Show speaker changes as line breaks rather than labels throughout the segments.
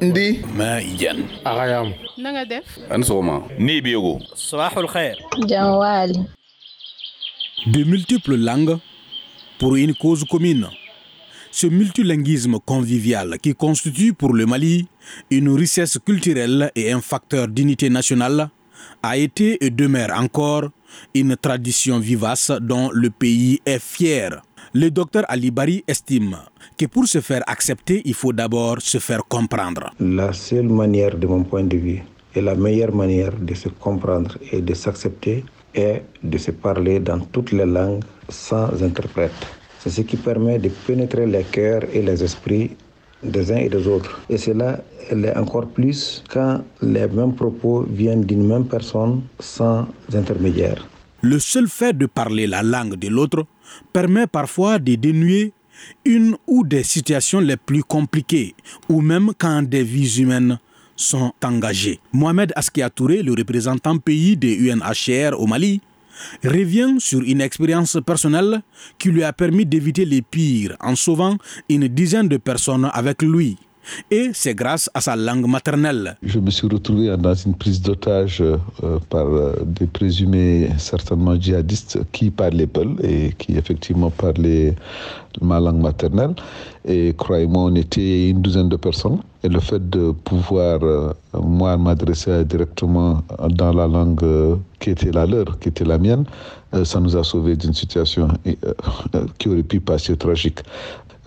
Ndi.
Ni.
Sabahul khair.
Jamwali.
De multiples langues pour une cause commune. Ce multilinguisme convivial qui constitue pour le Mali une richesse culturelle et un facteur d'unité nationale a été et demeure encore une tradition vivace dont le pays est fier. Le docteur Ali Bari estime que pour se faire accepter, il faut d'abord se faire comprendre.
La seule manière, de mon point de vue, et la meilleure manière de se comprendre et de s'accepter est de se parler dans toutes les langues sans interprète. C'est ce qui permet de pénétrer les cœurs et les esprits des uns et des autres. Et cela l'est encore plus quand les mêmes propos viennent d'une même personne sans intermédiaire.
Le seul fait de parler la langue de l'autre permet parfois de dénuer une ou des situations les plus compliquées, ou même quand des vies humaines sont engagées. Mohamed Askia Touré, le représentant pays de UNHCR au Mali, revient sur une expérience personnelle qui lui a permis d'éviter les pires en sauvant une dizaine de personnes avec lui. Et c'est grâce à sa langue maternelle.
Je me suis retrouvé dans une prise d'otage euh, par euh, des présumés certainement djihadistes qui parlaient Peul et qui effectivement parlaient ma langue maternelle. Et croyez-moi, on était une douzaine de personnes. Et le fait de pouvoir, euh, moi, m'adresser directement dans la langue qui était la leur, qui était la mienne, ça nous a sauvés d'une situation qui aurait pu passer tragique.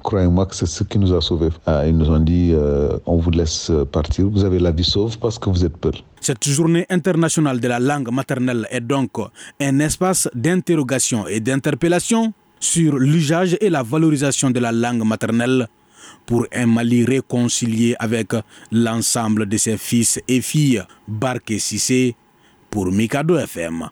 Croyez-moi que c'est ce qui nous a sauvés. Ah, ils nous ont dit euh, on vous laisse partir, vous avez la vie sauve parce que vous êtes peur.
Cette journée internationale de la langue maternelle est donc un espace d'interrogation et d'interpellation sur l'usage et la valorisation de la langue maternelle pour un Mali réconcilié avec l'ensemble de ses fils et filles. Barke Sissé pour Mikado FM.